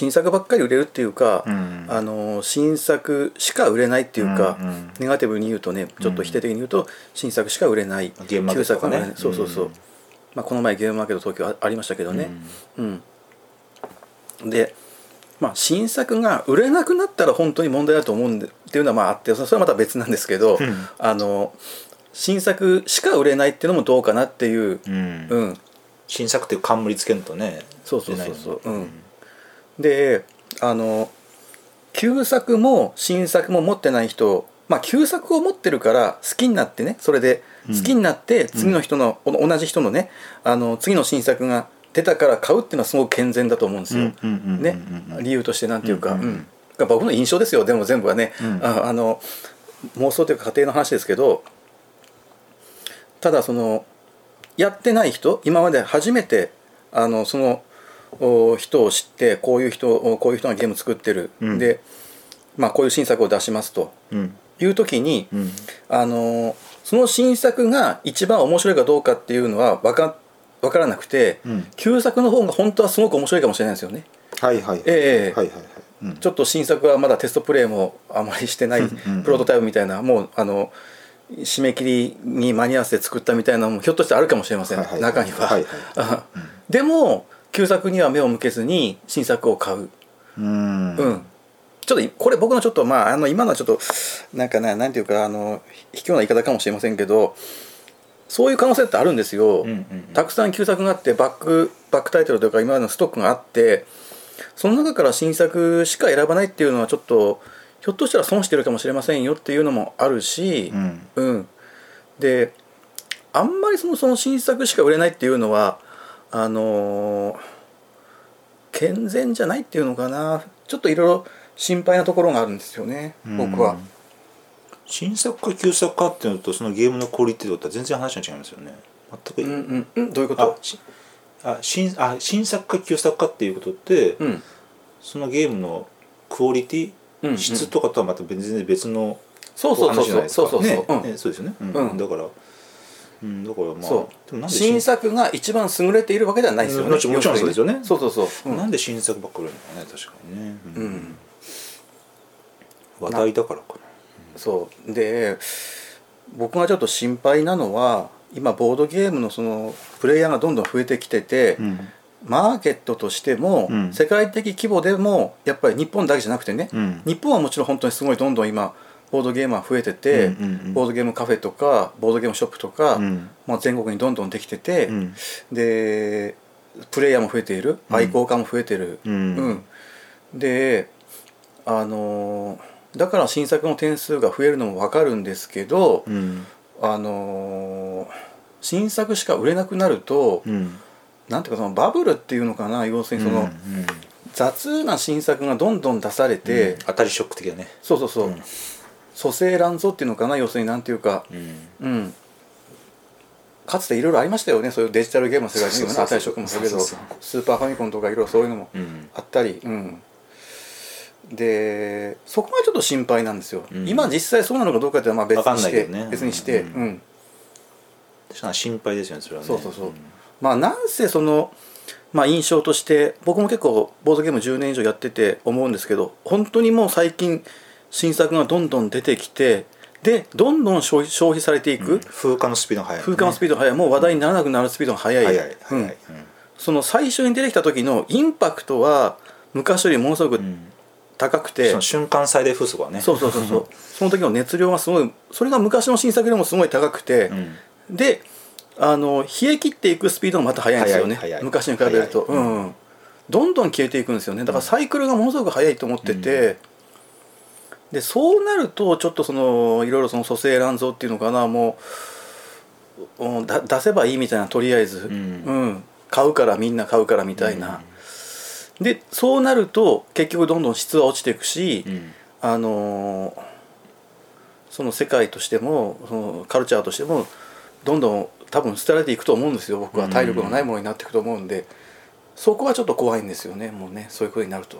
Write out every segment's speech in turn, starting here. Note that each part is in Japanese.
新作ばっかり売れるっていうか、うん。あの新作しか売れないっていうか、うんうん。ネガティブに言うとねちょっと否定的に言うと、新作しか売れない旧作が売れないそうそうそう、う。んまあ、この前ゲームマーケット東京あありましたけどね、うん。で、まあ、新作が売れなくなったら本当に問題だと思うんでっていうのはまああってそれはまた別なんですけど、うん。あの新作しか売れないっていうのもどうかなっていう、うん。うん、新作っていう冠つけるとねそうそうそうそう、うん、であの旧作も新作も持ってない人まあ旧作を持ってるから好きになってねそれでうん。好きになって次の人の、お同じ人のねあの次の新作が出たから買うっていうのはすごく健全だと思うんですよ。うんうんうんうんうん。ね。理由としてなんていうか、うんうん。うん。うん僕の印象ですよでも全部はね、うん。ああの妄想というか家庭の話ですけどただそのやってない人今まで初めてあのそのお人を知ってこういう人おこういう人がゲーム作ってる、うん。で、まあ、こういう新作を出しますと。うん。いう時に、うん。あのその新作が一番面白いかどうかっていうのは分か分からなくて、うん。旧作の方が本当はすごく面白いかもしれないですよね。はいはい。ええはいはいはい。うん。ちょっと新作はまだテストプレイもあまりしてない うんプロトタイプみたいなもうあの締め切りに間に合わせて作ったみたいなのもひょっとしてあるかもしれません、はいはい中には、はいはいあ でも旧作には目を向けずに新作を買う、うん。うん。ちょっとこれ僕のちょっとまああの今のはちょっとなんかねなんていうかあの卑怯な言い方かもしれませんけどそういう可能性ってあるんですよ、うんうんうん。たくさん旧作があってバックバックタイトルとか今までのストックがあってその中から新作しか選ばないっていうのはちょっとひょっとしたら損してるかもしれませんよっていうのもあるしうん。うん、であんまりそのその新作しか売れないっていうのはあのー健全じゃないっていうのかな。ちょっといろいろ心配なところがあるんですよね僕は。新作か旧作かっていうのとそのゲームのクオリティとは全然話が違いますよね。全く、うんうんうん。どういうこあとしあ新あ新作か旧作かっていうことって、うん。そのゲームのクオリティ、うんうん。質とかとはまた全然別のそうそうそうそう。話じゃないですか。そうそうそう、ねう。んねそうですよね、うん。うん。だから、うん、だからまあそう。でも新作が一番優れているわけではないですよね。もちろんそうですよね。そうそうそう、うん。なんで新作ばっかり売れるのかね確かにね、うん。話題だからかそう。で僕がちょっと心配なのは今ボードゲームのそのプレイヤーがどんどん増えてきてて、な、うん。マーケットとしても、うん。世界的規模でもやっぱり日本だけじゃなくてね、うん。日本はもちろん本当にすごいどんどん今ボードゲームは増えてて、うんうんうん。ボードゲームカフェとかボードゲームショップとか、うん。まあ、全国にどんどんできてて、うん。でプレイヤーも増えているうん。愛好家も増えてる、うん。うん。であのーだから新作の点数が増えるのも分かるんですけど、うん。あのー新作しか売れなくなると、うん。なんていうかそのバブルっていうのかな要するにその、うんうん。雑な新作がどんどん出されて、当たりショック的だね。そうそうそう、うん蘇生乱造っていうのかな要するになんていうか、うん。うん、かつていろいろありましたよね。そういうデジタルゲームの世界に。もねそうそうそう。当たりショックもそうだけどスーパーファミコンとかいろいろそういうのもうんあったり、うん、でそこがちょっと心配なんですよ、うん。今実際そうなのかどうかっていうのはまあ別にして、ね。別にして、ううん。心配ですよねそれはね。そうそうそう。まあなんせその、まあ、印象として僕も結構ボードゲーム10年以上やってて思うんですけど本当にもう最近新作がどんどん出てきてでどんどん消費消費されていく、うん。風化のスピードが速い。風化のスピードが速い。もう話題にならなくなるスピードが速い、速い速い。うん。その最初に出てきた時のインパクトは昔よりものすごくうん。高くて、瞬間最大風速はね。そうそうそうそう。その時の熱量がすごいそれが昔の新作よりもすごい高くて、うん。であの冷え切っていくスピードがまた速いんですよね。昔に比べると、うん。どんどん消えていくんですよね。だからサイクルがものすごく速いと思ってて、でそうなるとちょっとそのいろいろその蘇生乱造っていうのかなもう出せばいいみたいなとりあえず、うん。うん。買うからみんな買うからみたいな、でそうなると結局どんどん質は落ちていくし、うん。あのーその世界としてもそのカルチャーとしてもどんどん多分捨てられていくと思うんですよ僕は。体力がないものになっていくと思うんで、そこはちょっと怖いんですよねもうねそういうことになると。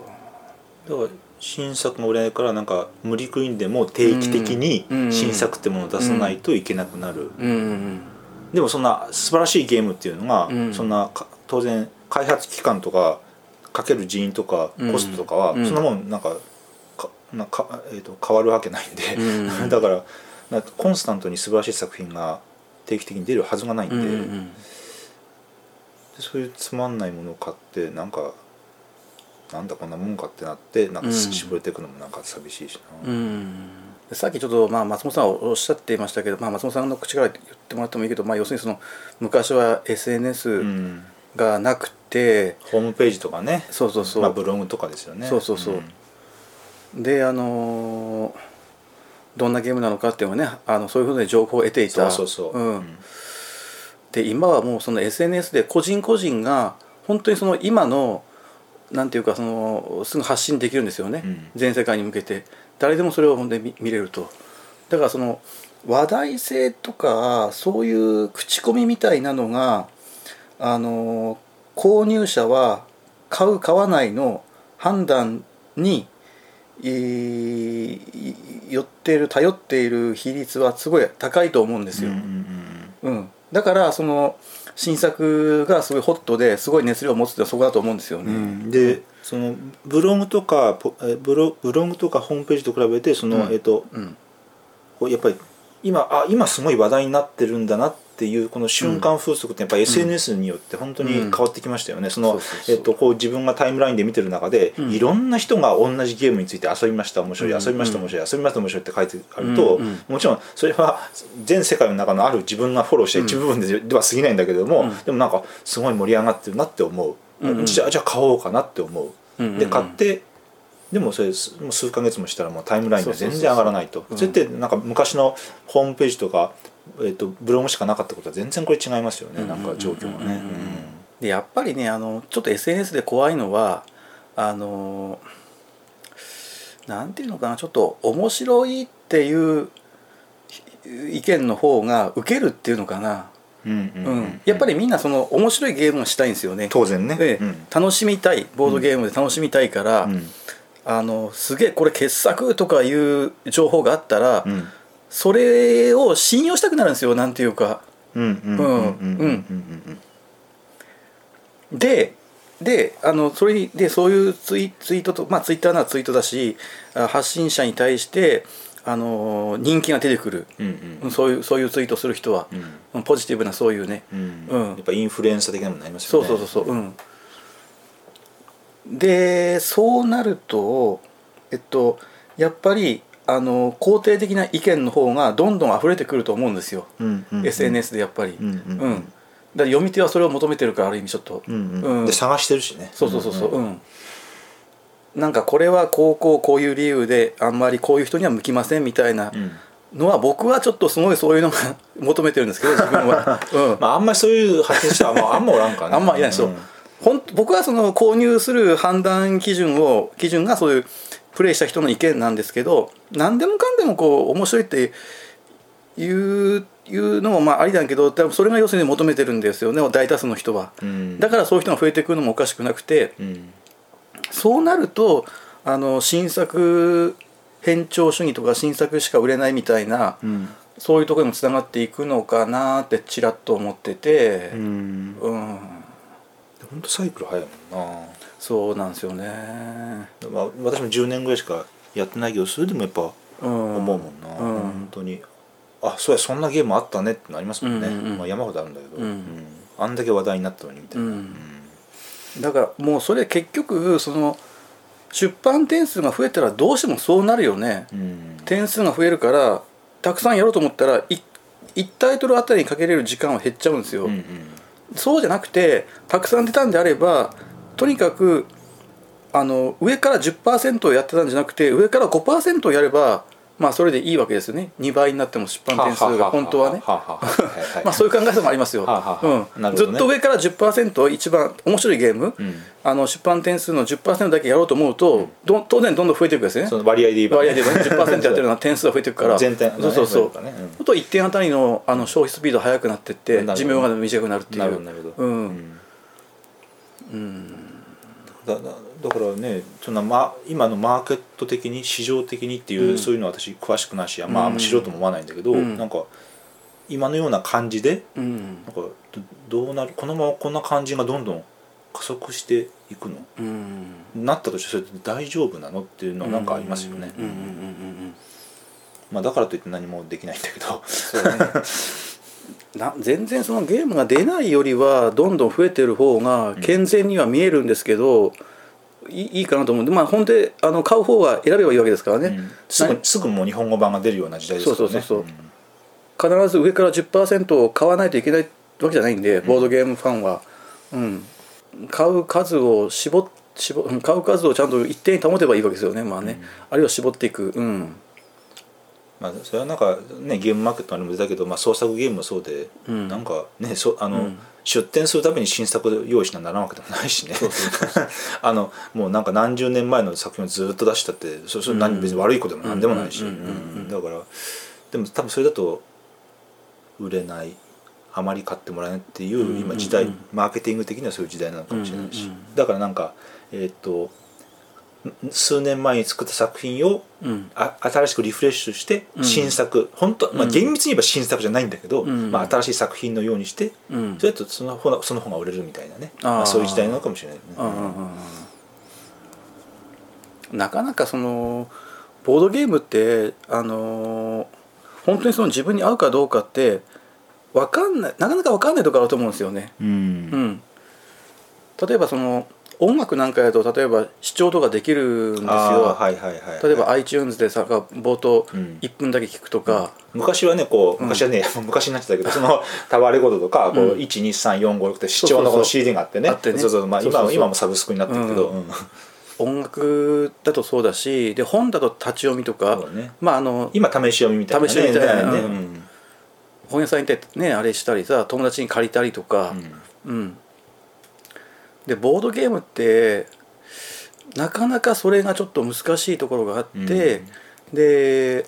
だから新作が売れないからなんか無理くりんでも定期的にうん新作ってものを出さないといけなくなる、でもそんな素晴らしいゲームっていうのが、うん。そんなか当然開発期間とかかける人員とかうん。コストとかは、うん。そんなもんなんかかなんか、えー、と変わるわけないんで、うん だからかコンスタントに素晴らしい作品が定期的に出るはずがないんで,、うんうん。でそういうつまんないものを買ってなんかなんだこんなもんかってなってなんかうん。絞れていくのもなんか寂しいしな。うん。さっきちょっと、まあ、松本さんおっしゃっていましたけど、まあ、松本さんの口から言ってもらってもいいけど、まあ、要するにその昔はう SNS ん。がなくて、ホームページとかね。そうそうそう、まあ、ブログとかですよね。そうそうそう。であのーどんなゲームなのかっていうのをねあのそういうふうに情報を得ていた。そうそうそう、うん。で今はもうその SNS で個人個人が本当にその今のなんていうかそのすぐ発信できるんですよね、うん。全世界に向けて。誰でもそれを本当に見見れると。だからその話題性とかそういう口コミみたいなのがあの購入者は買う買わないの判断に寄っている頼っている比率はすごい高いと思うんですよ。うんうんうん。うん、だからその新作がすごいホットですごい熱量を持つってそこだと思うんですよね。うん。でそのブログとかブロブログとかホームページと比べてその、うん。えっとうん。こうやっぱり今あ今すごい話題になってるんだなっていうこの瞬間風速ってやっぱり SNS によって本当に変わってきましたよね、そのえっとこう自分がタイムラインで見てる中で、うん。いろんな人が同じゲームについて遊びました面白い、うん。遊びました面白い遊びました面白いって書いてあると、もちろんそれは全世界の中のある自分がフォローした一部分で,、では過ぎないんだけれども、うん。でもなんかすごい盛り上がってるなって思う、じゃあじゃあ買おうかなって思う。で買ってでもそれ数ヶ月もしたらもうタイムラインが全然上がらないと。それってなんか昔のホームページとか、えー、とブログしかなかったことは全然これ違いますよね、なんか状況がね。でやっぱりねあのちょっと SNS で怖いのはあのなんていうのかなちょっと面白いっていう意見の方が受けるっていうのかな、やっぱりみんなその面白いゲームがしたいんですよね。当然ね。でうん。楽しみたいボードゲームで楽しみたいから、うん。あのすげえこれ傑作とかいう情報があったら、うんそれを信用したくなるんですよなんていうか。うんうんうんうんうんうんでであのそれにでそういうツイツイートとまあツイッターならツイートだしあ発信者に対してあの人気が出てくる、うんうん。そういうそういうツイートする人は、うん。ポジティブなそういうね、うん。うん。やっぱインフルエンサー的なものになりますよね。そうそうそうそう。うん。でそうなるとえっとやっぱりあの肯定的な意見の方がどんどん溢れてくると思うんですよ、うんうんうん。SNS でやっぱり、うんうんうん。だ読み手はそれを求めてるからある意味ちょっと、うん。うんうんで探してるしね。そうそうそうそう、んうん。なんかこれはこうこうこういう理由であんまりこういう人には向きませんみたいなうん。のは僕はちょっとすごいそういうのが 求めてるんですけど自分は、うん。まああんまりそういう発信者はあんまあんまおらんからね。あんまいないですよ、うん僕はその購入する判断基準を基準がそういうプレイした人の意見なんですけど何でもかんでもこう面白いっていういうのもまあありだけど多分それが要するに求めてるんですよね大多数の人は。うん。だからそういう人が増えてくるのもおかしくなくてうん。そうなるとあの新作偏重主義とか新作しか売れないみたいな、うん。そういうところにもつながっていくのかなってちらっと思ってて。う、ん。うん、本当サイクル早いもんな。そうなんですよね。まあ、私も10年ぐらいしかやってないけどそれでもやっぱうん、思うもんな、うん。本当に。あそうやそんなゲームあったねってなりますもんね、うんうんうん。まあ、山ほどあるんだけど、うん。あんだけ話題になったのにみたいな、うん。だからもうそれ結局その出版点数が増えたらどうしてもそうなるよね。うん。点数が増えるからたくさんやろうと思ったら 1, タイトルあたりにかけれる時間は減っちゃうんですよ。うんうん。そうじゃなくてたくさん出たんであればとにかくあの上から10%をやってたんじゃなくて上から5%をやればまあそれでいいわけですよね。2倍になっても出版点数が本当はね。まあそういう考え方もありますよ、うん、ね。ずっと上から10%一番面白いゲーム、うん。あの出版点数の10%だけやろうと思うと、ど当然どんどん増えていくんですよね。その割合で言えば、割合で言えばね。10%やってるような点数が増えていくから。全体のねそうそうそう。増えるからねうと1点あたりのあの消費スピードが速くなってって寿命が短くなるっていう。うん。うんだだだからねそんな、ま、今のマーケット的に市場的にっていう、うん。そういうのは私詳しくないし、まあ、あんま知ろうとも思わないんだけど、うん。なんか今のような感じでうん。なんかどどうなるこのままこんな感じがどんどん加速していくの？うん。なったとしてそれって大丈夫なの？っていうのはなんかありますよね。まあだからといって何もできないんだけど。そうね な全然そのゲームが出ないよりはどんどん増えてる方が健全には見えるんですけど、いいいいかなと思う。んでまあ本当にあの買う方は選べばいいわけですからね、うん。すぐすぐもう日本語版が出るような時代ですからね。そうそうそうそう。必ず上から10%を買わないといけないわけじゃないんでボードゲームファンは、うん、買う数を絞っ絞うん買う数をちゃんと一定に保てばいいわけですよね。まあね、あるいは絞っていく。うんまあ、それはなんかねゲームマーケットにも出たけど、まあ、創作ゲームもそうで、うん。なんかねそあの、うん。出展するために新作用意しなならんわけでもないしね。あのもうなんか何十年前の作品をずっと出したってそそれ何別に悪いことでも何でもないし。だからでも多分それだと売れないあまり買ってもらえないっていう今時代マーケティング的にはそういう時代なのかもしれないし。だからなんかえーっと数年前に作った作品をうん。あ新しくリフレッシュしてうん。新作、本当まあうん。厳密に言えば新作じゃないんだけど、うん。まあ、新しい作品のようにしてうん。それだとその方がその方が売れるみたいなね。まあ、そういう時代なのかもしれないね。うんうんうんうん。なかなかそのボードゲームってあのー本当にその自分に合うかどうかってわかんないなかなかわかんないところあると思うんですよね。うん。うん、例えばその音楽なんかやと例えば視聴とかできるんですよ。はいはいはいはい。例えば iTunes でさ冒頭うん。1分だけ聞くとか、昔はねこう昔はね、昔になってたけどそのタワーレコードとかこう、うん。12345って視聴のこの CD があってね。あってね。そうそうまあそうそうそう。今今もサブスクになってるけど、うん。うん。音楽だとそうだしで本だと立ち読みとか、ね。まああの今試し読みみたいなね。試し読みみたいなね。うん。本屋さん行ってねあれしたりさ友達に借りたりとか。うん。うん、でボードゲームってなかなかそれがちょっと難しいところがあって、で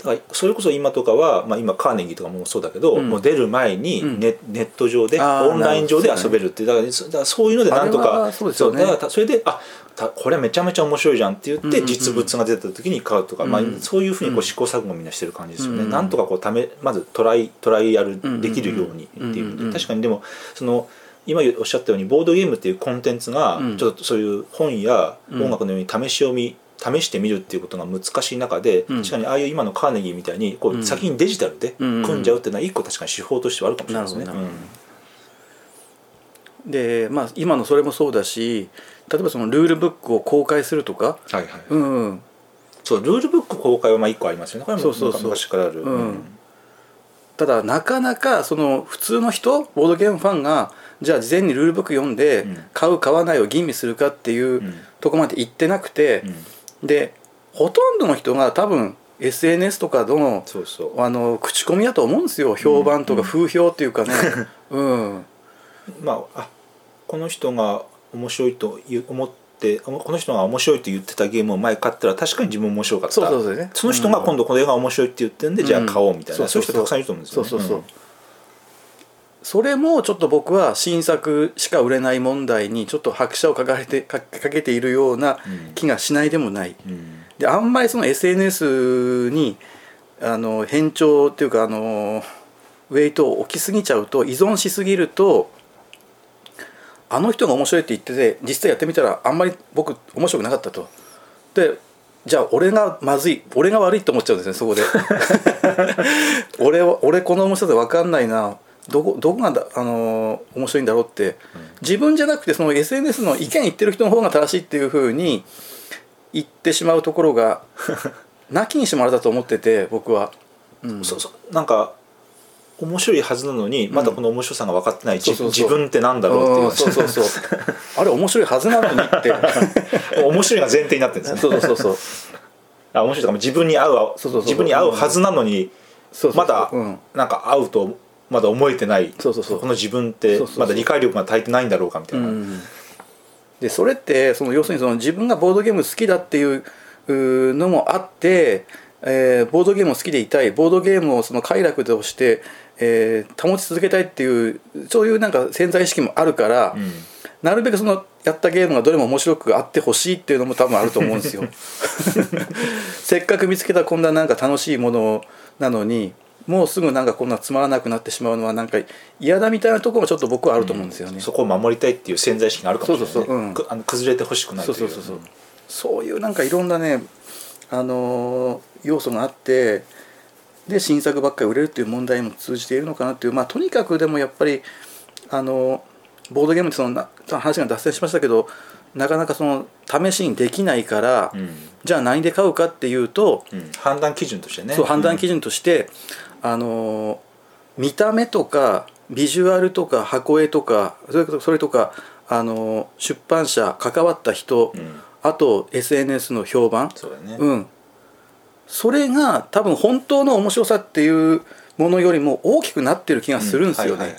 だからそれこそ今とかは、まあ、今カーネギーとかもそうだけど、うん。もう出る前にうん。ネ,、ネット上でオンライン上で遊べるっていうだからそだからそういうのでなんとかはそうですよね。だからたそれであたこれめちゃめちゃ面白いじゃんって言って、うんうんうん。実物が出た時に買うとか、まあう、ん。そういうふうにこううん。試行錯誤をみんなしてる感じですよね、うんなんとかこうためまずトライトライアルんうんできるようにっていう確かにでもその今おっしゃったようにボードゲームっていうコンテンツがうん。ちょっとそういう本やうん。音楽のように試し読み試してみるっていうことが難しい中で、うん。確かにああいう今のカーネギーみたいにこううん。先にデジタルでうん組んじゃうっていうのは一個確かに手法としてはあるかもしれないですね。なるほどなるでまあ今のそれもそうだし例えばそのルールブックを公開するとか、うんはいはい。うん、そうルールブック公開はまあ一個ありますよね。これもそうそうそう。昔からある、うん。ただなかなかその普通の人ボードゲームファンがじゃあ事前にルールブック読んでうん。買う買わないを吟味するかっていううん。とこまで行ってなくてうん。でほとんどの人が多分 SNS とかのそうそう。あの口コミだと思うんですよ。評判とか風評っていうかね。うん。まああこの人が面白いと思ってこの人が面白いと言ってたゲームを前買ったら確かに自分面白かった。そうそうそうね。その人が今度これが面白いって言ってるんで、うん。じゃあ買おうみたいな、うんそう。いう人たくさんいると思うんですよね。そうそうそう、それもちょっと僕は新作しか売れない問題にちょっと拍車をかかれて かかけているようなうん。気がしないでもない、うん。であんまりその SNS にあの変調っていうかあのウェイトを置きすぎちゃうと依存しすぎるとあの人が面白いって言ってて実際やってみたらあんまり僕面白くなかったと。でじゃあ俺がまずい俺が悪いと思っちゃうんですねそこで。俺は俺この面白さ分かんないなどこどこがだ、あの面白いんだろうって、自分じゃなくてその SNS の意見言ってる人の方が正しいっていうふうに言ってしまうところが なきにしもあらだと思ってて僕は。うん。そうそうなんか面白いはずなのにまだこの面白さが分かってない、うそうそう。自分ってなんだろうっていう。うんそうそうそう。あれ面白いはずなのにって。面白いが前提になってるんですね。そうそうそうそう。あ面白いとか自分に合う自分に合うはずなのにそうそう。まだうん。なんか合うとまだ思えてない。そうそうそう。この自分ってまだ理解力が足りてないんだろうかみたいな、うん。でそれってその要するにその自分がボードゲーム好きだっていうのもあって、えーボードゲームを好きでいたい。ボードゲームをその快楽として、えー保ち続けたいっていうそういうなんか潜在意識もあるから、うん。なるべくそのやったゲームがどれも面白くあってほしいっていうのも多分あると思うんですよ。せっかく見つけたこんななんか楽しいものなのにもうすぐなんかこんなつまらなくなってしまうのはなんか嫌だみたいなところもちょっと僕はあると思うんですよね、そこを守りたいっていう潜在意識があるかもしれない、ね、そうそうそう。うん。くあの崩れてほしくないという。そうそうそうそう。そういうなんかいろんなねあのー要素があってで新作ばっかり売れるっていう問題にも通じているのかなっていう。まあとにかくでもやっぱりあのボードゲームってそのな話が脱線しましたけどなかなかその試しにできないから、うん。じゃあ何で買うかっていうと、うん。判断基準としてね。そう判断基準として、あのー見た目とかビジュアルとか箱絵とかそれとそれとか、あのー出版社関わった人、うん、うんあと SNS の評判、そうだね、うん、それが多分本当の面白さっていうものよりも大きくなってる気がするんですよね。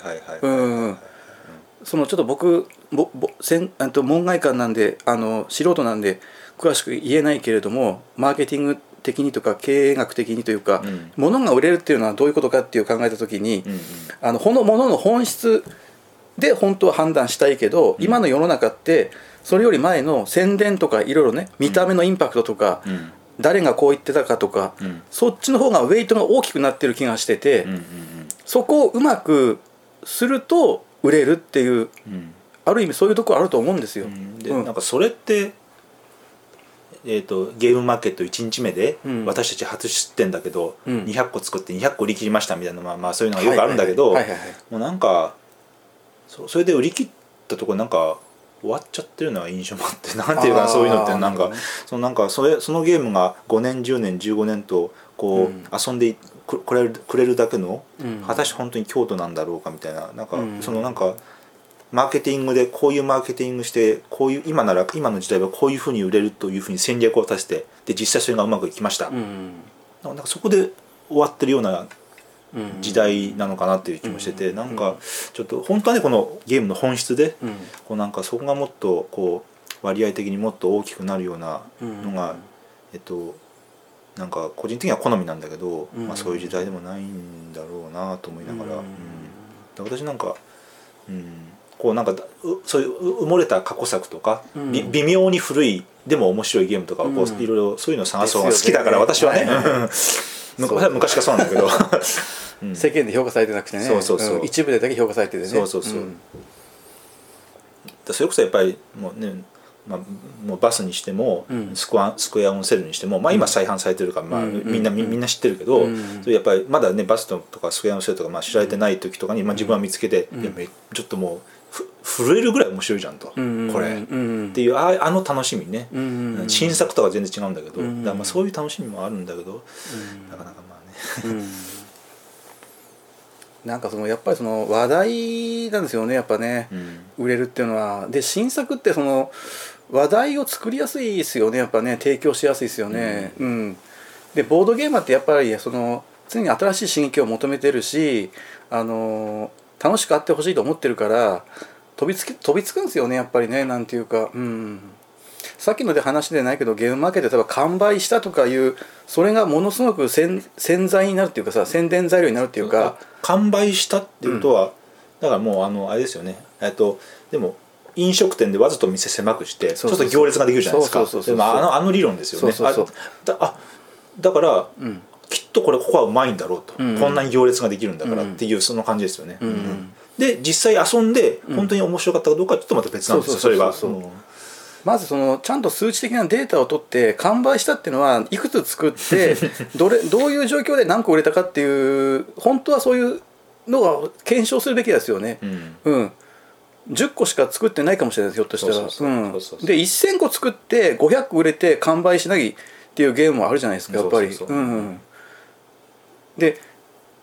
そのちょっと僕ぼぼせんあと門外漢なんであの素人なんで詳しく言えないけれどもマーケティング的にとか経営学的にというか、うん。物が売れるっていうのはどういうことかっていう考えた時に、うんうん。あのこのものの本質で本当は判断したいけど、今の世の中ってそれより前の宣伝とかいろいろね見た目のインパクトとか、うん。誰がこう言ってたかとか、うん。そっちの方がウェイトが大きくなってる気がしてて、そこをうまくすると売れるっていううん。ある意味そういうところあると思うんですよ。うん。で、うん。なんかそれって、えー、とゲームマーケット1日目で、うん。私たち初出店だけど、うん。200個作って200個売り切りましたみたいな、まあ、まあそういうのがよくあるんだけどもうなんかそそれで売り切ったところなんか終わっちゃってるような印象もあって なんていうかそういうのってなんかそのなんかそれそのゲームが5年10年15年とこう、うん。遊んでくくれるくれるだけの、うん。果たして本当に強度なんだろうかみたいななんか、うん。そのなんかマーケティングでこういうマーケティングしてこういう今なら今の時代はこういうふうに売れるというふうに戦略を立ててで実際それがうまくいきました、うん。なんかそこで終わってるようなうん時代なのかなっていう気もしてて、うん。なんかちょっと本当はねこのゲームの本質で、うん。こうなんかそこがもっとこう割合的にもっと大きくなるようなのが、えっとなんか個人的には好みなんだけど、うん。まあ、そういう時代でもないんだろうなと思いながら、うん。私なんか、うん、こうなんかそういう埋もれた過去作とか、うん。び微妙に古いでも面白いゲームとかをこう、うん。いろいろそういうのを探すのが好きだから、私はね、昔昔からそう。なんだけど、うん。世間で評価されてなくてね。そうそうそう。ん。一部でだけ評価されててね。そうそうそう。ん。それこそやっぱりもうね、まあ、もうバスにしても、うん。スクワスクエアオンセルにしても、まあ、今再販されてるから、まあうん。みんなみみんな知ってるけど、うん。それやっぱりまだねバスとかスクエアオンセルとか、まあ、知られてない時とかに、まあ、自分は見つけて、うん。いやめちょっともうふ震えるぐらい面白いじゃんと、うんこれ、うんっていうああの楽しみね、うん新作とは全然違うんだけど、うんだからまあそういう楽しみもあるんだけど、なかなかまあね。うん。なんかそのやっぱりその話題なんですよねやっぱね、うん。売れるっていうのは。で新作ってその話題を作りやすいですよねやっぱね。提供しやすいですよね。うん、でボードゲーマーってやっぱりその常に新しい刺激を求めてるしあの楽しくあってほしいと思ってるから飛びつき飛びつくんですよねやっぱりねなんていうか。うん。さっきので話でないけどゲームマーケットで例えば完売したとかいうそれがものすごく宣宣材になるっていうかさ宣伝材料になるっていうか、完売したっていうことは、だからもうあのあれですよね。えっとでも飲食店でわざと店狭くしてちょっと行列ができるじゃないですか。そうそうそうそうでもあのあの理論ですよね。そうそうあだからうんきっとこれここはうまいんだろうと、うん。こんなに行列ができるんだからうん。っていうその感じですよね、うん。で実際遊んでうん。本当に面白かったかどうかはちょっとまた別なんですよ。それがそうそう。そうまずそのちゃんと数値的なデータを取って完売したっていうのはいくつ作って どれどういう状況で何個売れたかっていう本当はそういうのは検証するべきですよね。うん。うん。10個しか作ってないかもしれないですひょっとしたら。で1000個作って500個売れて完売しないっていうゲームもあるじゃないですかやっぱり。うんうんで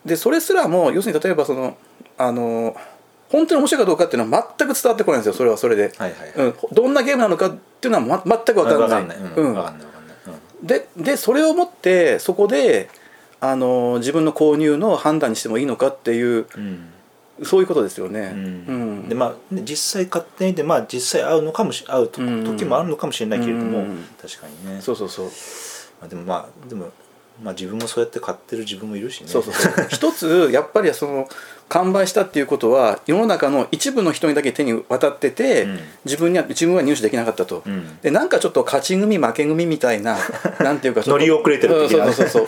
でそれすらも要するに例えばそのあの本当に面白いかどうかっていうのは全く伝わってこないんですよ。それはそれで、はいはいはい、うん、どんなゲームなのかっていうのは、ま、全く分からない。わかんない、うん。うん。わかんないわかんない、うん。ででそれをもってそこであの自分の購入の判断にしてもいいのかっていううん。そういうことですよね。うん。うん。でまあね実際買ってみてまあ実際合うのかもし合う時もあるのかもしれないけれども、うん。確かにね。そうそうそう。まあ、でもまあでもまあ自分もそうやって買ってる自分もいるしね。そうそうそう。一つやっぱりその完売したっていうことは世の中の一部の人にだけ手に渡ってて、うん。自分には自分は入手できなかったと、うん。でなんかちょっと勝ち組負け組みたいな なんていうか乗り遅れてる的なね。うんそうそうそう。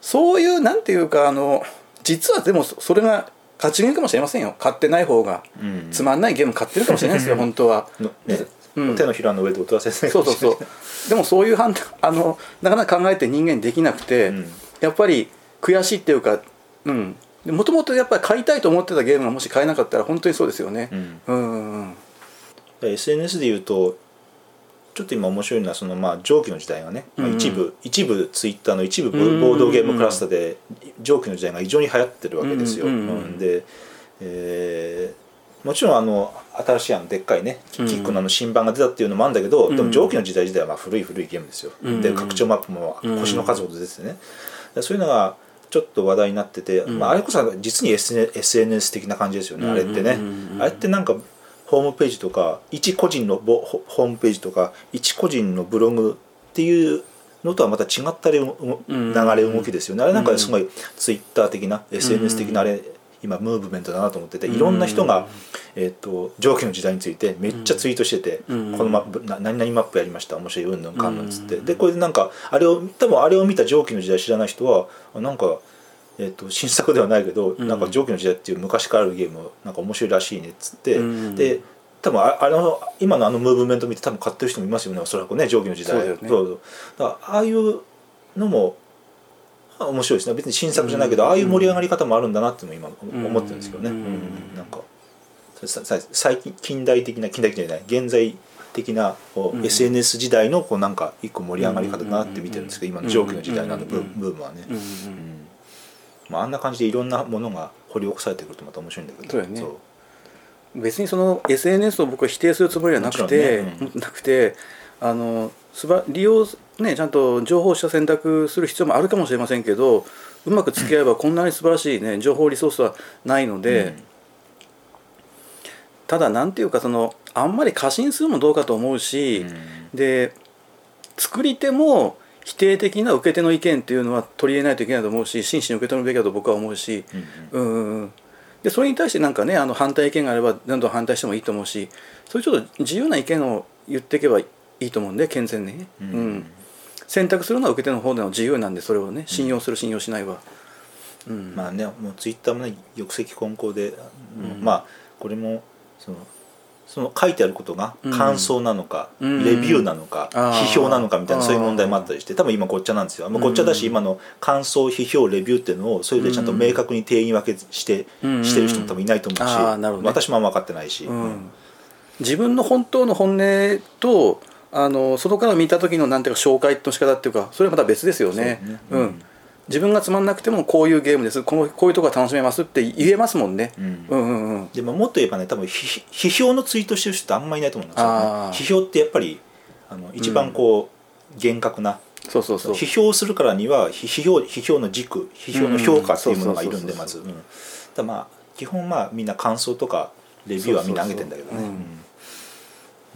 そういうなんていうかあの実はでもそそれが勝ちゲーかもしれませんよ。買ってない方が、うん。つまんないゲーム買ってるかもしれないですよ 本当は。のねうん。手のひらの上で音らせないそうそうそう。でもそういう判断あのなかなか考えて人間できなくて、うん。やっぱり悔しいっていうかうん。もともとやっぱり買いたいと思ってたゲームがもし買えなかったら本当にそうですよね。うん。うんうんうん。SNS で言うとちょっと今面白いのはそのまあ蒸気の時代がね、まあうん一部一部ツイッターの一部ボードゲームクラスターで蒸気の時代が異常に流行ってるわけですよ。で、えーもちろんあの新しいあのでっかいねキックの新版が出たっていうのもあるんだけど、うん。でも蒸気の時代自体はまあ古い古いゲームですよ。うん。で拡張マップも星の数ほど出ててね、でそういうのがちょっと話題になってて、ん。まあ、あれこそ実に SN SNS 的な感じですよね、あれってね、うんうんうんうん。あれってなんかホームページとか一個人のボホホームページとか一個人のブログっていうのとはまた違った流れ動きですよね、あれなんかすごいツイッター的な SNS 的なあれ今ムーブメントだなと思ってていろんな人が、えー、と蒸気の時代についてめっちゃツイートしてて、うん。このマップな何々マップやりました面白いうんぬんかんぬんっつって、うん。でこれでなんかあれを多分あれを見た蒸気の時代知らない人はあなんか、えー、と新作ではないけど、ん。なんか蒸気の時代っていう昔からあるゲームなんか面白いらしいねっつって、うん。で多分ああの今のあのムーブメント見て多分買ってる人もいますよねおそらくね蒸気の時代。そうね。そう。だからああいうのもあ面白いですね。別に新作じゃないけど、ああいう盛り上がり方もあるんだなっていうのを今思ってるんですけどね、うん。うん。なんかささ最近近代的な近代的じゃない現在的なこう、うん。SNS 時代のこうなんか一個盛り上がり方だなって見てるんですけど今の蒸気の時代のブうん。ブームはね、まあ、あんな感じでいろんなものが掘り起こされてくるとまた面白いんだけど。そうね。別にその SNS を僕は否定するつもりはなくて、もちろんね。なくてあのすば利用ねちゃんと情報をした選択する必要もあるかもしれませんけどうまく付き合えばこんなに素晴らしいね情報リソースはないので、うん。ただなんていうかそのあんまり過信するのもどうかと思うし、で作り手も否定的な受け手の意見っていうのは取り入れないといけないと思うし真摯に受け止めるべきだと僕は思うし、うんうん。うんうん。うんでそれに対してなんかねあの反対意見があればどんどん反対してもいいと思うしそういうちょっと自由な意見を言っていけばいいと思うんで健全に。ね、うん。うん選択するのは受け手の方での自由なんでそれをね信用する信用しないは、うん。まあねもうツイッターもね玉石混交で、うん。まあこれもそのその書いてあることがうん。感想なのか、うん。レビューなのか、あー。批評なのかみたいなそういう問題もあったりして多分今ごっちゃなんですよ、まあ、ごっちゃだし、うん。今の感想批評レビューっていうのをそれでちゃんと明確に定義分けして、うん。してる人も多分いないと思うし、ね。私もあんま分かってないし、うん。自分の本当の本音とあの外から見た時のなんていうか紹介の仕方っていうかそれはまた別ですよね。そうね。うん。自分がつまんなくてもこういうゲームです。このこういうとこが楽しめますって言えますもんね、うん。うんうんうん。でももっと言えばね多分批批評のツイートしてる人ってあんまりいないと思うんですよ、ね批評ってやっぱりあの一番こう、厳格な。そうそうそう。批評するからには批批評批評の軸批評の評価っていうものがいるんでうんまず。うん。だまあ基本まあみんな感想とかレビューはみんな上げてんだけどね。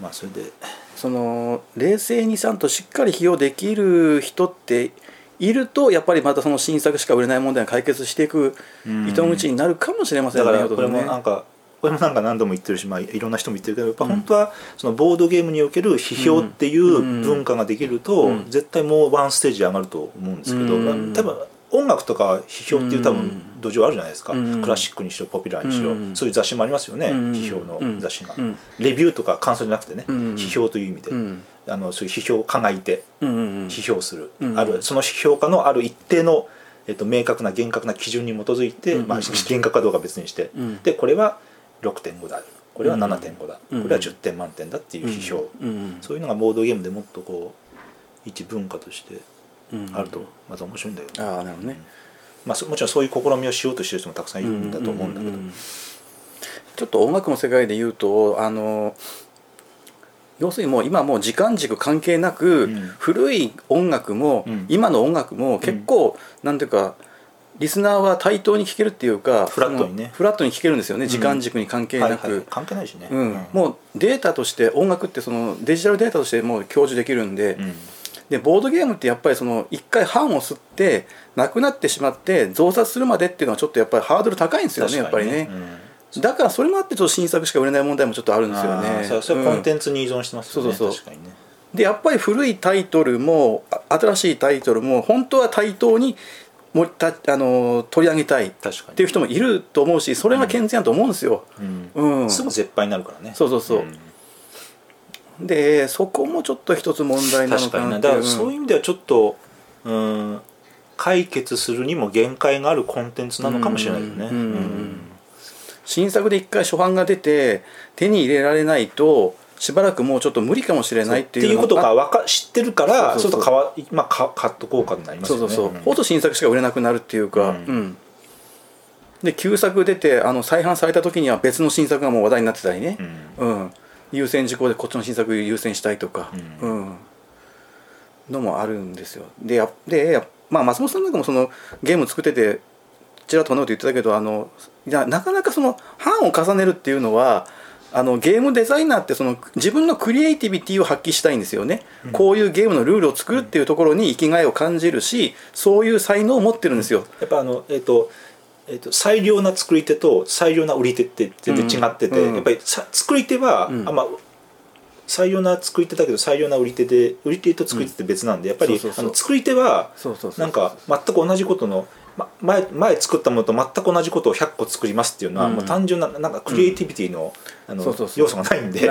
まあそれでその冷静にちゃんとしっかり批評できる人っているとやっぱりまたその新作しか売れない問題が解決していくうん。糸口になるかもしれませんねだからこれもね。なんかこれもなんか何度も言ってるし、まあ、いろんな人も言ってるけどやっぱ本当はそのボードゲームにおける批評っていう文化ができるとうん。絶対もうワンステージ上がると思うんですけど、うん。多分音楽とか批評っていう多うん。分土壌あるじゃないですか、うん。クラシックにしろポピュラーにしろ、うん。そういう雑誌もありますよね、うん。批評の雑誌が、うん。レビューとか感想じゃなくてね、うん。批評という意味で、うん。あのそういう批評家がいて批評する、うんあるその批評家のある一定の、えっと、明確な厳格な基準に基づいて、うんまあ、厳格かどうかは別にして、うん。でこれは6.5だ。これは7.5だ、うんこれは10点満点だっていう批評、そういうのがボードゲームでもっとこう一文化としてうんあるとまた面白いんだよ。ね、ああなるほどね。まあ、そもちろんそういう試みをしようとしてる人もたくさんいるんだと思うんだけど、んちょっと音楽の世界で言うとあの要するにもう今もう時間軸関係なく、うん。古い音楽も、うん。今の音楽も結構、なんていうかリスナーは対等に聴けるっていうかフラットにね。フラットに聴けるんですよね、ん。時間軸に関係なく、はいはい、関係ないしね、うん。もうデータとして音楽ってそのデジタルデータとしてもう享受できるんで,、うんでボードゲームってやっぱりその一回版を吸ってなくなってしまって増刷するまでっていうのはちょっとやっぱりハードル高いんですよねやっぱりね、うん。だからそれもあってちょっと新作しか売れない問題もちょっとあるんですよあねーそうそれうん。コンテンツに依存してますよね、そうそうそう。確かにね。でやっぱり古いタイトルもあ新しいタイトルも本当は対等にもたあの取り上げたいっていう人もいると思うしそれが健全だと思うんですよ。うん。うん。すぐ絶敗になるからね。そうそうそうでそこもちょっと一つ問題なの確かな。そういう意味ではちょっとうん解決するにも限界があるコンテンツなのかもしれないよね。うんうん新作で一回初版が出て手に入れられないとしばらくもうちょっと無理かもしれないっていうことがわか知ってるからそうそうそう。ちょっと買わ、まあ、か買っとこうかになりますよね。そうそうそう、ほと新作しか売れなくなるっていうか、うん。うん。で旧作出てあの再販された時には別の新作がもう話題になってたりね、うん優先事項でこっちの新作優先したいとか、ううん。のもあるんですよ。でやでやまあ松本さんなんかもそのゲーム作っててちらっとこんなこと言ってたけどあのなかなかその版を重ねるっていうのはあのゲームデザイナーってその自分のクリエイティビティを発揮したいんですよね、こういうゲームのルールを作るっていうところに生きがいを感じるしそういう才能を持ってるんですよ、やっぱあのえっ、とえっと最良な作り手と最良な売り手って全然違ってて、うん。うん。やっぱりさ作り手は、うん。あまあ最良な作り手だけど最良な売り手で売り手と作り手って別なんで、やっぱりあの作り手はそうそうそう。なんか全く同じことの、ま、前前作ったものと全く同じことを100個作りますっていうのは、うん。もう単純ななんかクリエイティビティの,、あの要素がないんで。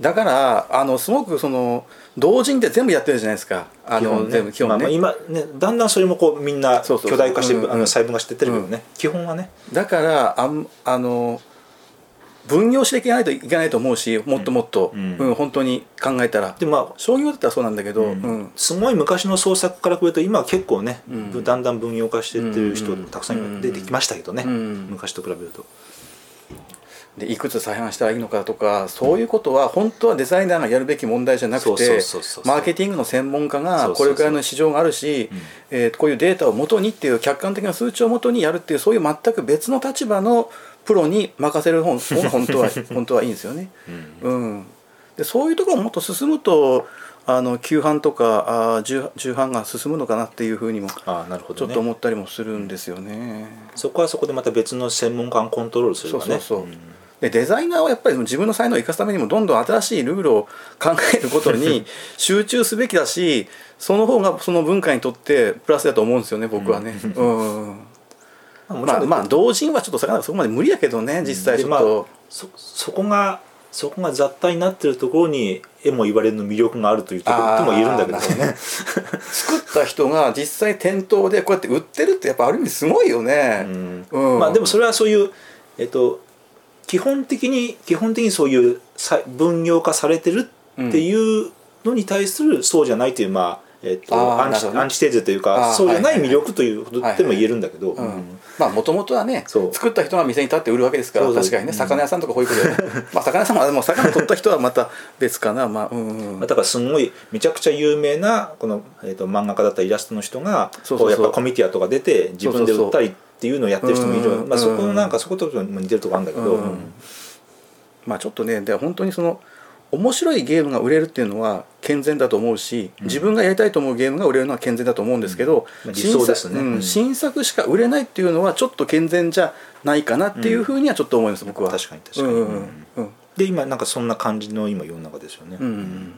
だからあのすごくその同人で全部やってるじゃないですか。あの、全部基本ね、まあまあ今ねだんだんそれもこうみんな巨大化して細分化してってるけどね、基本はね。だからあんあの分業していかないといけないと思うしもっともっと、ううんん本当に考えたら。でまあ商業だったらそうなんだけど、うん。すごい昔の創作から比べると今は結構ね、うん。だんだん分業化してってる人うん。たくさん出てきましたけどね、うん。昔と比べると。でいくつ再販したらいいのかとかそういうことは本当はデザイナーがやるべき問題じゃなくてマーケティングの専門家がこれくらいの市場があるし、えーこういうデータをもとにっていう客観的な数値をもとにやるっていうそういう全く別の立場のプロに任せる方方が本当は本当はいいんですよね。うん、でそういうところがもっと進むとあの旧版とかあー重重版が進むのかなっていうふうにもああなるほど、ね、ちょっと思ったりもするんですよね。そこはそこでまた別の専門家がコントロールするそうかねそう。そう、でデザイナーはやっぱり自分の才能を生かすためにもどんどん新しいルールを考えることに 集中すべきだしその方がその文化にとってプラスだと思うんですよね僕はね。うんまあまあまあ同人はちょっと魚そこまで無理やけどね実際ちょっでまあと、そそこがそこが雑多になってるところに絵も言われるの魅力があるというところとも言えるんだけどね。作った人が実際店頭でこうやって売ってるってやっぱある意味すごいよね。うん。うん。まあでもそれはそういうえっと基本的に基本的にそういうさ分業化されてるっていうのに対するそうじゃないというまあえっとアンチアンチテーゼというあかーそうじゃない魅力ということでも言えるんだけど、もともとはね作った人が店に立って売るわけですから確かにね。うん。魚屋さんとかこういうことで、ね、まあ魚屋さんはでも魚取った人はまた別かな。まあうんだからすごいめちゃくちゃ有名なこの、えっと漫画家だったイラストの人がそうそうやっぱコミティアとか出て自分で売ったりっていうのをやってる人もいるうんまあ、そこのなんかそことも似てるとこあるんだけど、うん。まあちょっとねで本当にその面白いゲームが売れるっていうのは健全だと思うし、自分がやりたいと思うゲームが売れるのは健全だと思うんですけど、うん。理想ですね。新作,、うん。新作しか売れないっていうのはちょっと健全じゃないかなっていうふうにはちょっと思います、僕は。確かに確かに。うんで今なんかそんな感じの今世の中ですよね。うん。うん